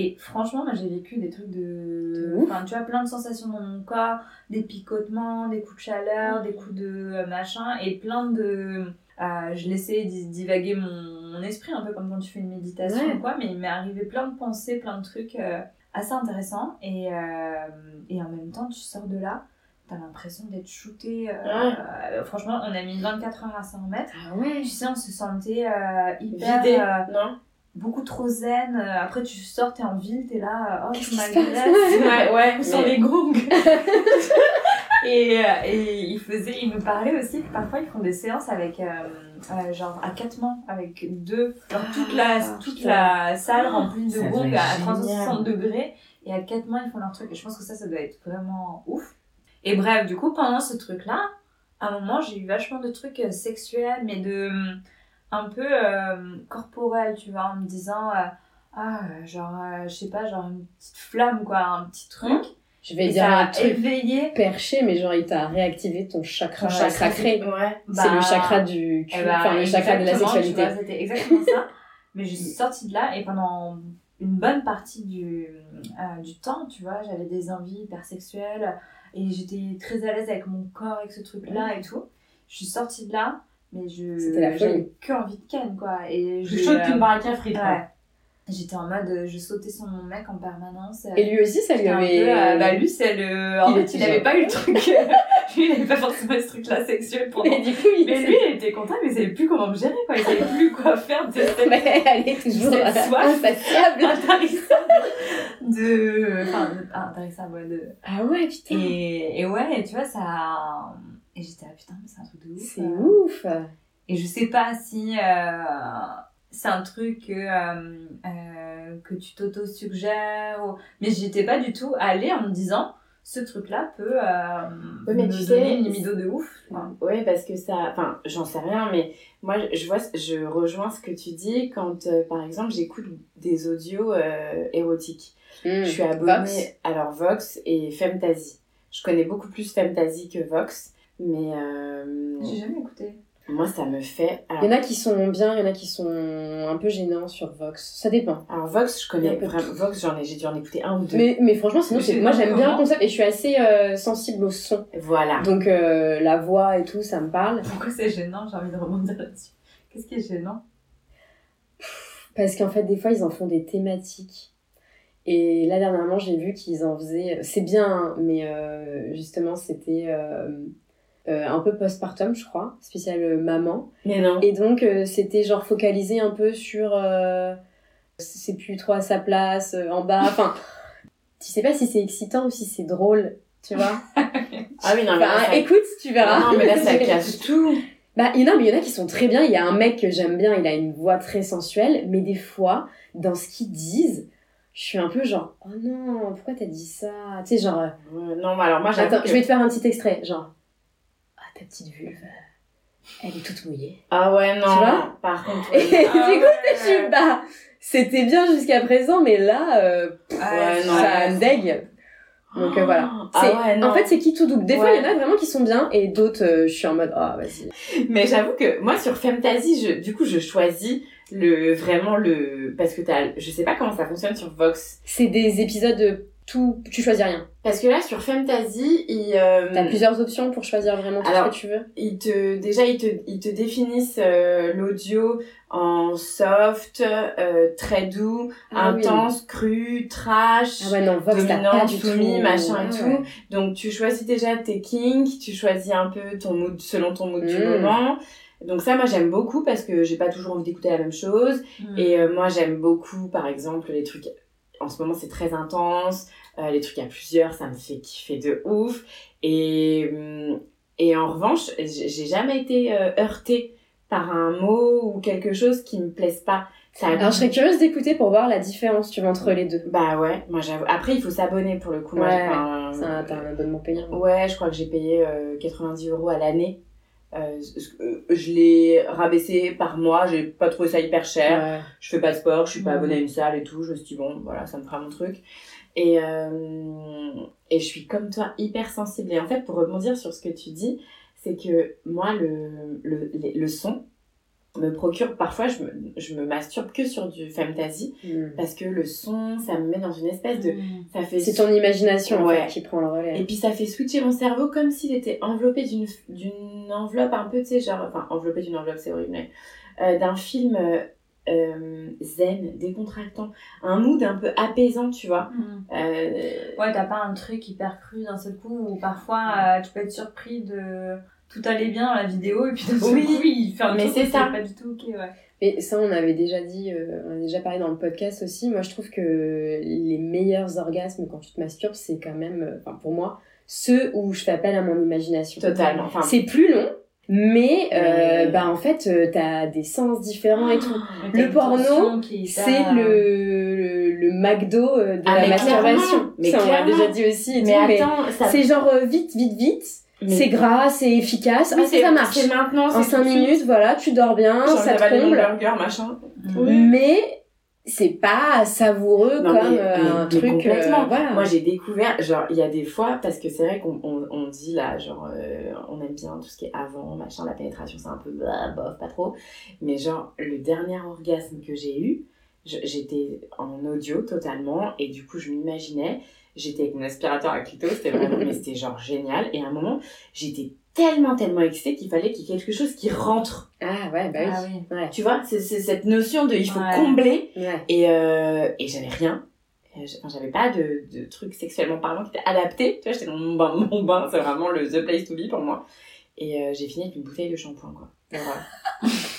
Et franchement, moi j'ai vécu des trucs de. Enfin, tu vois, plein de sensations dans mon corps, des picotements, des coups de chaleur, des coups de euh, machin, et plein de. euh, je laissais di- divaguer mon, mon esprit, un peu comme quand tu fais une méditation Ouais. ou quoi, mais il m'est arrivé plein de pensées, plein de trucs euh, assez intéressants, et, euh, et en même temps, tu sors de là. T'as l'impression d'être shooté. Ouais. franchement, on a mis 24 heures à s'en remettre. Ah ouais. Tu sais, on se sentait hyper. Vidé, non? Beaucoup trop zen. Euh, Après, tu sors, t'es en ville, t'es là, euh, oh, Qu'est-ce tu qui se m'agresses. Ouais, ouais, Où sont les gongs et, euh, et il faisait, il nous parlait aussi que parfois ils font des séances avec, euh, euh, genre à quatre mains, avec deux, genre toute la, Ah, toute la salle remplie de gongs à génial. 360 degrés, et à quatre mains ils font leur truc. Et je pense que ça, ça doit être vraiment ouf. Et bref, du coup, pendant ce truc-là, à un moment, j'ai eu vachement de trucs sexuels, mais de un peu euh, corporel, tu vois, en me disant, euh, ah, euh, genre, euh, je sais pas, genre une petite flamme, quoi, un petit truc. Je vais Et dire un a truc éveillé. perché, mais genre il t'a réactivé ton chakra Ton chakra sacré. Ouais. C'est Bah, le chakra du cul, ben, enfin le chakra de la sexualité. C'était exactement ça. Mais je suis sortie de là et pendant une bonne partie du, euh, du temps, tu vois, j'avais des envies hypersexuelles et j'étais très à l'aise avec mon corps, avec ce truc-là et tout. Je suis sortie de là, mais je j'avais que envie de ken, quoi. Et Plus chaud qu'une baraque à frites. J'étais en mode, euh, je sautais sur mon mec en permanence. euh, Et lui aussi, ça lui C'était un avait. peu, euh, bah lui c'est le en Il fait il avait genre- pas eu le truc lui il avait pas forcément ce truc là sexuel pour Mais du coup, il mais lui il était content mais il savait plus comment me gérer quoi il savait plus quoi faire de cette Mais elle est toujours Cette soif. insatiable. intarissable de enfin ah, intarissable ouais de Ah ouais, putain. et, et ouais et tu vois ça et j'étais là putain mais c'est un truc de ouf C'est euh. ouf. Et je sais pas si euh, c'est un truc que, euh, euh, que tu t'auto-suggères. Ou... Mais j'étais pas du tout allée en me disant ce truc-là peut euh, Ouais, mais me tu donner sais, une libido de ouf. Enfin, Oui, parce que ça. Enfin, j'en sais rien, mais moi, je vois, je rejoins ce que tu dis quand, euh, par exemple, j'écoute des audios euh, érotiques. Hmm. Je suis abonnée Vox. alors Vox et Femtasy. Je connais beaucoup plus Femtasy que Vox, mais euh, J'ai jamais écouté. moi, ça me fait. Il y en a qui sont bien, il y en a qui sont un peu gênants sur Vox. Ça dépend. alors, Vox, je connais vraiment. Vox, j'en ai, j'ai dû en écouter un ou deux. Mais, mais franchement, sinon, c'est- moi j'aime bien le concept et je suis assez euh, sensible au son. Voilà. Donc euh, la voix et tout, ça me parle. Pourquoi c'est gênant? J'ai envie de rebondir là-dessus. Qu'est-ce qui est gênant? Parce qu'en fait, des fois, ils en font des thématiques. Et là, dernièrement, j'ai vu qu'ils en faisaient. C'est bien, hein, mais euh, justement, c'était euh, un peu postpartum, je crois, spécial euh, maman. Mais non. Et donc, euh, c'était genre focalisé un peu sur. euh, c'est plus trop à sa place, en bas. Enfin, tu sais pas si c'est excitant ou si c'est drôle, tu vois. Ah oui, non, mais là, Enfin, ça... écoute, tu verras. Non, mais là, ça casse tout. Bah, il y en a, mais il y en a qui sont très bien. Il y a un mec que j'aime bien, il a une voix très sensuelle, mais des fois, dans ce qu'ils disent, je suis un peu genre, oh non, pourquoi t'as dit ça? Tu sais, genre, non, mais alors moi, attends, que- je vais te faire un petit extrait, genre, ta petite vulve, elle est toute mouillée. Ah ouais, non. Tu vois Par contre. Et Ah et je suis, bah, c'était bien jusqu'à présent, mais là, euh, Ouais, non, ça me dégue. Donc euh, voilà. Ah ouais, en fait, c'est qui tout double. Des fois, il y en a vraiment qui sont bien, et d'autres, euh, je suis en mode, ah, vas-y. Mais j'avoue que moi sur Femtasy, je, du coup, je choisis le vraiment le parce que t'as, je sais pas comment ça fonctionne sur Vox. C'est des épisodes de tout, tu choisis rien. Parce que là sur Femtasy, ils euh, T'as plusieurs options pour choisir vraiment tout Alors, ce que tu veux. ils te déjà ils te ils te définissent euh, l'audio en soft, euh, très doux, Ah oui. intense, cru, trash. Ah ouais, non, Vox, dominant, soumis, machin et tout. ouais. Donc tu choisis déjà tes kinks, tu choisis un peu ton mood selon ton mood du Mm. moment. Donc ça moi j'aime beaucoup parce que j'ai pas toujours envie d'écouter la même chose Hmm. et euh, moi j'aime beaucoup par exemple les trucs en ce moment c'est très intense, euh, les trucs à plusieurs ça me fait kiffer de ouf et hum, et en revanche j'ai jamais été euh, heurtée par un mot ou quelque chose qui me plaise pas. Ça Alors, je serais curieuse d'écouter pour voir la différence, tu vois, entre les deux. bah ouais, moi j'avoue. Après il faut s'abonner pour le coup. Ouais, t'as un abonnement payant. Ouais, je crois que j'ai payé euh, 90 euros à l'année. Euh, euh, je l'ai rabaissé par mois, j'ai pas trouvé ça hyper cher. Ouais. Je fais pas de sport, je suis pas abonnée à une salle et tout. Je me suis dit, bon, voilà, ça me fera mon truc. Et, euh, et je suis comme toi, hyper sensible. Et en fait, pour rebondir sur ce que tu dis, c'est que moi, le, le, le son me procure, parfois, je me, je me masturbe que sur du fantasy Mm. parce que le son, ça me met dans une espèce de. Hmm. Ça fait C'est ton imagination en Ouais. fait, qui prend le relais. et puis ça fait switcher mon cerveau comme s'il était enveloppé d'une d'une enveloppe un peu, tu sais, genre, enfin enveloppé d'une enveloppe, c'est horrible, mais euh, d'un film euh, euh, zen, décontractant, un mood un peu apaisant, tu vois. Hmm. Euh, Ouais, t'as pas un truc hyper cru d'un seul coup où parfois euh, tu peux être surpris de tout allait bien dans la vidéo et puis d'un Oui, coup il fait un mais c'est ça. pas du tout ok ouais. Et ça, on avait déjà dit, euh, on a déjà parlé dans le podcast aussi. Moi, je trouve que les meilleurs orgasmes quand tu te masturbes, c'est quand même, euh, enfin pour moi, ceux où je fais appel à mon imagination. totalement. Enfin, C'est plus long, mais, euh, Mais- bah en fait, euh, t'as des sens différents et tout. Mais t'as Le porno, C'est le, le, le McDo euh, de Ah, la mais masturbation. mais ça, on l'a déjà dit aussi et mais tout. Mais attends, ça. c'est genre euh, vite, vite, vite. C'est gras, c'est efficace. Oui, ah, ça marche. C'est maintenant, En c'est 5 tout de suite. minutes, voilà, tu dors bien, ça te comble. burger, machin. Oui. Mais c'est pas savoureux Non, comme mais- euh, mais- un mais truc. complètement. euh, voilà. Moi, j'ai découvert, genre, il y a des fois, parce que c'est vrai qu'on on, on dit là, genre, euh, on aime bien tout ce qui est avant, machin, la pénétration, c'est un peu bah, bof, pas trop. Mais genre, le dernier orgasme que j'ai eu, j'étais en audio totalement, et du coup, je m'imaginais, j'étais avec mon aspirateur à clito, c'était vraiment, mais c'était genre génial. Et à un moment, j'étais tellement, tellement excitée qu'il fallait qu'il y ait quelque chose qui rentre. Ah ouais, bah oui. Ah oui. Ouais. Tu vois, c'est cette notion de il faut Ouais. combler. Ouais. Et, euh, et j'avais rien. J'avais pas de, de truc sexuellement parlant qui était adapté. Tu vois, j'étais dans mon bain. Mon bain, c'est vraiment le the place to be pour moi. Et euh, j'ai fini avec une bouteille de shampoing, quoi. Et voilà.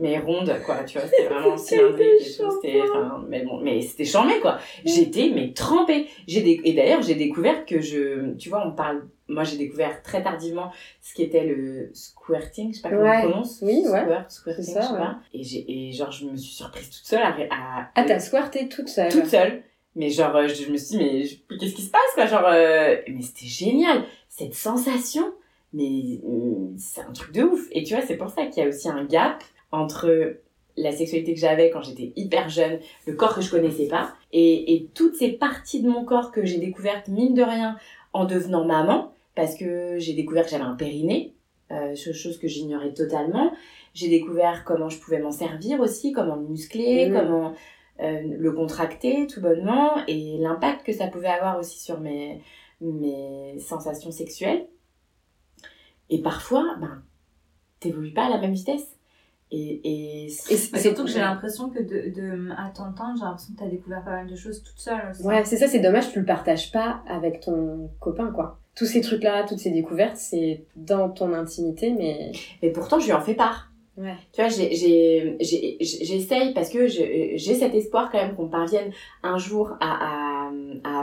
mais ronde, quoi. Tu vois, c'était vraiment cylindrique et tout. C'était, enfin, mais bon, mais c'était charmé, quoi. J'étais, mais trempée. J'ai dé- Et d'ailleurs, j'ai découvert que je, tu vois, on parle, moi j'ai découvert très tardivement ce qui était le squirting, je sais pas comment Ouais. on prononce. Oui, ouais. Squirt, squirting, ça, je sais ouais. pas. Et j'ai, et genre, je me suis surprise toute seule à, à Ah, t'as squirté toute seule. toute seule. Mais genre, euh, je, je me suis dit, mais je- qu'est-ce qui se passe, quoi Genre, euh, mais c'était génial. Cette sensation, mais euh, c'est un truc de ouf. Et tu vois, c'est pour ça qu'il y a aussi un gap entre la sexualité que j'avais quand j'étais hyper jeune, le corps que je connaissais pas, et, et toutes ces parties de mon corps que j'ai découvertes, mine de rien, en devenant maman, parce que j'ai découvert que j'avais un périnée, euh, chose que j'ignorais totalement. J'ai découvert comment je pouvais m'en servir aussi, comment le muscler, Mhm. comment euh, le contracter tout bonnement, et l'impact que ça pouvait avoir aussi sur mes, mes sensations sexuelles. Et parfois, ben, t'évolues pas à la même vitesse. Et, et, Et surtout que j'ai l'impression que de, de à t'entendre, j'ai l'impression que t'as découvert pas mal de choses toute seule aussi. Ouais, c'est ça, c'est dommage, tu le partages pas avec ton copain, quoi. Tous ces trucs-là, toutes ces découvertes, c'est dans ton intimité, mais. mais pourtant, je lui en fais part. Ouais. Tu vois, j'ai- j'ai- j'ai- j'essaye parce que j'ai cet espoir quand même qu'on parvienne un jour à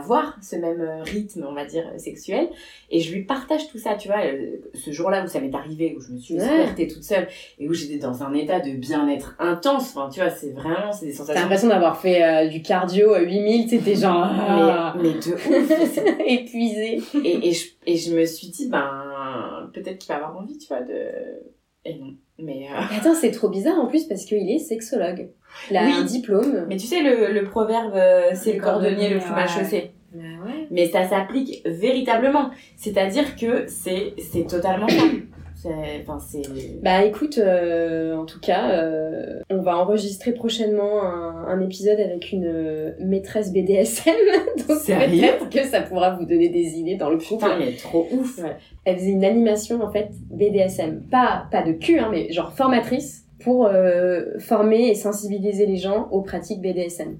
avoir ce même rythme, on va dire, sexuel. Et je lui partage tout ça, tu vois. euh, Ce jour-là où ça m'est arrivé, où je me suis Ouais. toute seule et où j'étais dans un état de bien-être intense. Enfin, tu vois, c'est vraiment, c'est des T'as sensations. l'impression d'avoir fait euh, du cardio à 8000, t'étais genre. ah, Mais, mais de ouf. c'est- épuisé. et, et, je, et je me suis dit, ben, peut-être qu'il va avoir envie, tu vois, de. Et non. Mais, euh, Mais attends, c'est trop bizarre en plus parce qu'il est sexologue. Il a Oui. un diplôme. Mais tu sais, le, le proverbe, euh, c'est le Le cordonnier cordonnier, le plus mal ouais. chaussé. Mais ça s'applique véritablement. C'est-à-dire que c'est c'est totalement ça. Enfin. Bah écoute, euh, en tout cas, euh, on va enregistrer prochainement un, un épisode avec une euh, maîtresse BDSM. Donc peut-être que ça pourra vous donner des idées dans le couple. Putain, mais trop ouf. Ouais. Elle faisait une animation en fait BDSM, pas pas de cul, hein, mais genre formatrice pour former et sensibiliser les gens aux pratiques BDSM.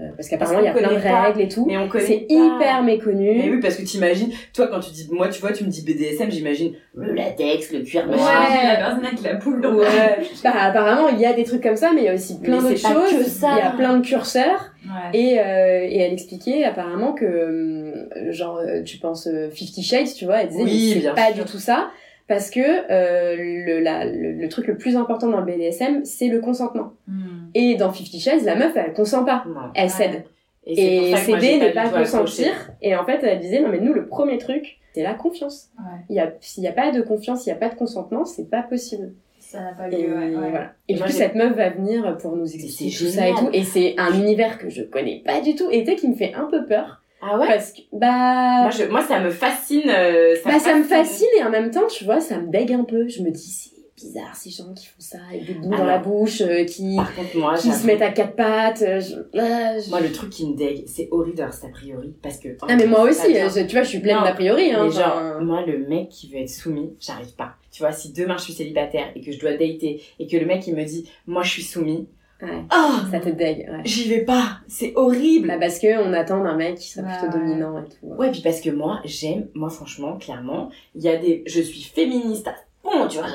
Euh, parce qu'apparemment il y a plein de pas. règles et tout. Mais on connaît C'est hyper méconnu. Mais oui, parce que t'imagines, toi quand tu dis, moi tu vois, tu me dis BDSM, j'imagine le latex, le cuir, Ouais. machin. la personne avec la poule dans Ouais. Bah apparemment il y a des trucs comme ça, mais il y a aussi plein d'autres choses. Il y a plein de curseurs. Ouais. Et, euh, et elle expliquait apparemment que, euh, genre, tu penses euh, Fifty Shades, tu vois, elle disait, Oui, c'est pas sûr. du tout ça, parce que euh, le, la, le, le truc le plus important dans le BDSM, c'est le consentement. Hmm. Et dans Fifty Shades, la meuf, elle consent pas, Non. elle Ouais. cède. Et, c'est Et, céder n'est du pas consentir. Et en fait, elle disait, non mais nous, le premier truc, c'est la confiance. Ouais. Il y a, s'il n'y a pas de confiance, s'il n'y a pas de consentement, c'est pas possible. Ça n'a pas Et, lieu, ouais. ouais. voilà. Et du Moi, coup, cette meuf va venir pour nous expliquer tout ça et tout. Et c'est un univers que je connais pas du tout. Et qui me fait un peu peur. Ah ouais? Parce que, bah, moi, je, moi, ça me fascine. euh, bah, ça me fascine et en même temps, tu vois, ça me bègue un peu. Je me dis, c'est bizarre ces gens qui font ça avec des bouts Ah dans non. la bouche, euh, qui, contre, moi, qui se mettent à quatre pattes. euh, je- ah, je- Moi, le truc qui me dégue, c'est Horridors, a priori. Parce que. Ah, mais moi aussi, euh, je- tu vois, je suis pleine d'a priori. Hein, mais genre, moi, le mec qui veut être soumis, j'arrive pas. Tu vois, si demain je suis célibataire et que je dois dater et que le mec il me dit, moi je suis soumis, ouais, oh, ça te dégue. Ouais. j'y vais pas, c'est horrible. Bah, parce que on attend d'un mec qui soit Ouais, plutôt dominant et tout. Ouais, puis parce que moi, j'aime, moi franchement, clairement, il y a des, je suis féministe à fond, tu vois,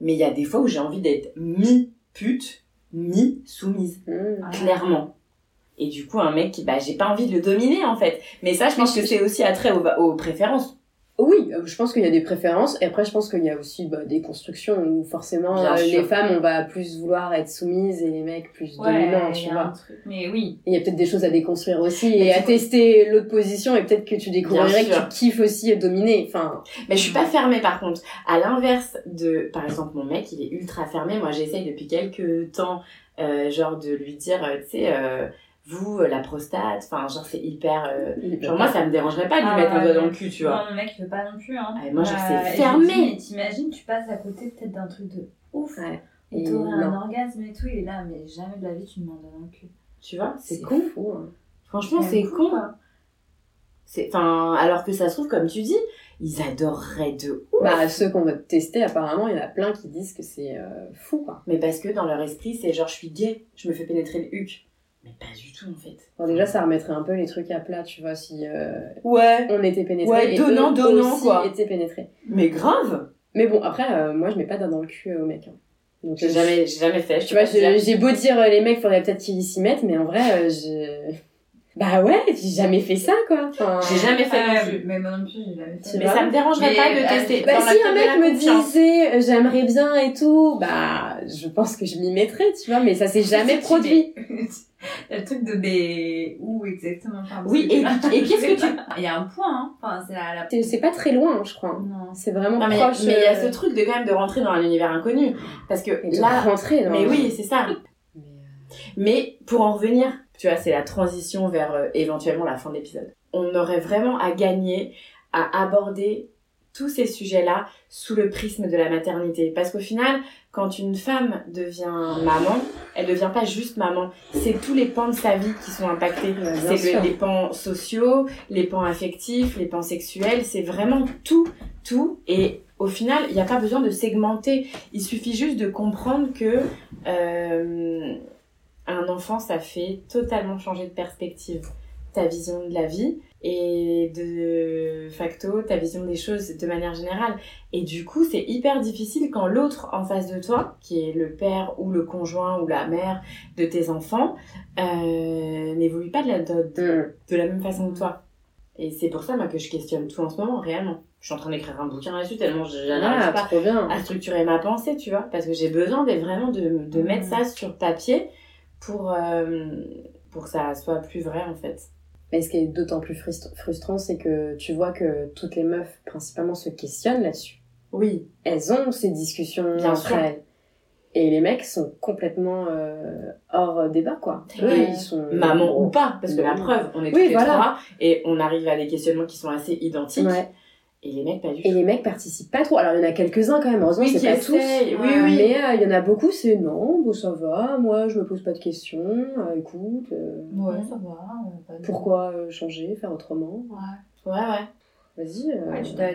mais il y a des fois où j'ai envie d'être mi-pute, mi-soumise, Mmh. Ouais. clairement. Et du coup, un mec qui, bah, j'ai pas envie de le dominer, en fait. Mais ça, je pense que c'est aussi attrait aux, aux préférences. Oui, euh, je pense qu'il y a des préférences. Et après, je pense qu'il y a aussi bah, des constructions où forcément euh, les femmes, on va plus vouloir être soumises et les mecs plus Ouais, dominants, tu vois. Mais oui. Il y a peut-être des choses à déconstruire aussi Mais et à tester l'autre position et peut-être que tu découvrirais que tu kiffes aussi dominer. Enfin, Mais je suis pas fermée par contre. À l'inverse de, par exemple, mon mec, il est ultra fermé. Moi, j'essaye depuis quelques temps, euh, genre, de lui dire, euh, tu sais, euh, vous, euh, la prostate, enfin, genre, c'est hyper. euh, Genre, moi, ça me dérangerait pas de lui Ah, mettre un doigt dans le cul, tu vois. Non, mon mec, il veut pas non plus. Hein. Ah, moi, genre, Bah, c'est fermé. me dis, mais T'imagines, tu passes à côté peut-être d'un truc de ouf. Ouais. Et t'aurais un orgasme et tout, il est là, mais jamais de la vie tu me demandes dans le cul. Tu vois, c'est con. fou. hein. Franchement, c'est con. C'est, enfin, alors que ça se trouve, comme tu dis, ils adoreraient de ouf. Bah, ceux qu'on va tester, apparemment, il y en a plein qui disent que c'est euh, fou, quoi. Mais parce que dans leur esprit, c'est genre, je suis gay, je me fais pénétrer le huc. Mais pas du tout, en fait. Bon, déjà, ça remettrait un peu les trucs à plat, tu vois, si euh, Ouais. on était pénétrés Ouais, et donnant, eux donnant, aussi quoi. étaient pénétrés. Mais grave. Mais bon, après, euh, moi, je mets pas d'un dans le cul euh, au mec. hein. Donc, J'ai euh, jamais, j'ai jamais fait. je Tu vois, j'ai beau dire euh, les mecs, faudrait peut-être qu'ils s'y mettent, mais en vrai, euh, je... Bah ouais, j'ai jamais fait ça, quoi. Enfin, J'ai jamais fait non Ah, plus. Mais moi non plus, j'ai jamais fait. Mais ça me dérangerait Mais, pas de tester. Bah si un mec me disait j'aimerais bien et tout, bah je pense que je m'y mettrais, tu vois, mais ça s'est jamais produit. Le truc de des où exactement pardon, Oui, et- et qu'est-ce que tu- Il y a un point, hein. Enfin, c'est la. la... C'est- pas très loin, je crois. Non. C'est vraiment Non, mais proche. mais il y a euh, ce truc de quand même de rentrer dans un univers inconnu. Parce que et de là. rentrer dans- Mais oui, c'est ça. Mais, euh, Mais pour en revenir, tu vois, c'est la transition vers euh, éventuellement la fin de l'épisode. On aurait vraiment à gagner à aborder tous ces sujets-là sous le prisme de la maternité. Parce qu'au final, quand une femme devient maman, elle devient pas juste maman. C'est tous les pans de sa vie qui sont impactés. C'est le- les pans sociaux, les pans affectifs, les pans sexuels. C'est vraiment tout, tout. Et au final, il n'y a pas besoin de segmenter. Il suffit juste de comprendre que euh, un enfant, ça fait totalement changer de perspective ta vision de la vie et de facto ta vision des choses de manière générale. Et du coup, c'est hyper difficile quand l'autre en face de toi, qui est le père ou le conjoint ou la mère de tes enfants, euh, n'évolue pas de la, de, de- Mm. de la même façon que toi. Et c'est pour ça moi, que je questionne tout en ce moment, réellement. Je suis en train d'écrire un bouquin là-dessus tellement n'arrive Ah, pas bien. à structurer ma pensée, tu vois, parce que j'ai besoin de, vraiment de, de mettre Mm. ça sur papier pour, euh, pour que ça soit plus vrai en fait. Mais ce qui est d'autant plus frust- frustrant, c'est que tu vois que toutes les meufs, principalement, se questionnent là-dessus. Oui, Elles ont ces discussions Bien entre sûr. elles. Et les mecs sont complètement euh, hors débat, quoi. Eux, ils sont... maman ou pas, parce que la preuve, on est Oui, tous les voilà. trois et on arrive à des questionnements qui sont assez identiques. Ouais. Et les mecs pas du Et tout. les mecs participent pas trop. Alors, il y en a quelques-uns quand même, heureusement, Oui, c'est pas tous. oui, oui. Mais euh, il y en a beaucoup, c'est non, bon, ça va, moi, je me pose pas de questions, euh, écoute, euh, Ouais, ça va. pas de- pourquoi euh, changer, faire autrement? Ouais. Ouais, ouais. Vas-y. euh, Ouais, tu dois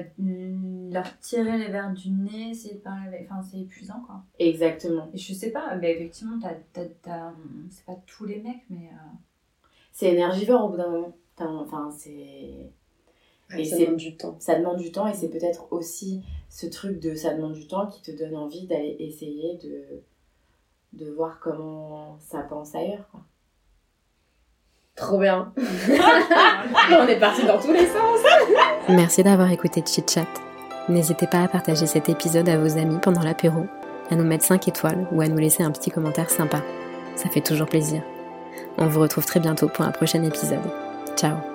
leur tirer les verres du nez, essayer de parler avec. Enfin, c'est épuisant, quoi. Exactement. Et je sais pas, mais effectivement, t'as, t'as, t'as- c'est pas tous les mecs, mais. euh, C'est énergivore au bout d'un moment. T'as- Enfin, c'est. Ouais, et ça demande du temps. Ça demande du temps et c'est peut-être aussi ce truc de ça demande du temps qui te donne envie d'aller essayer de, de voir comment ça pense ailleurs. Quoi. Trop bien. On est parti dans tous les sens. Merci d'avoir écouté Chit Chat. N'hésitez pas à partager cet épisode à vos amis pendant l'apéro, à nous mettre 5 étoiles ou à nous laisser un petit commentaire sympa. Ça fait toujours plaisir. On vous retrouve très bientôt pour un prochain épisode. Ciao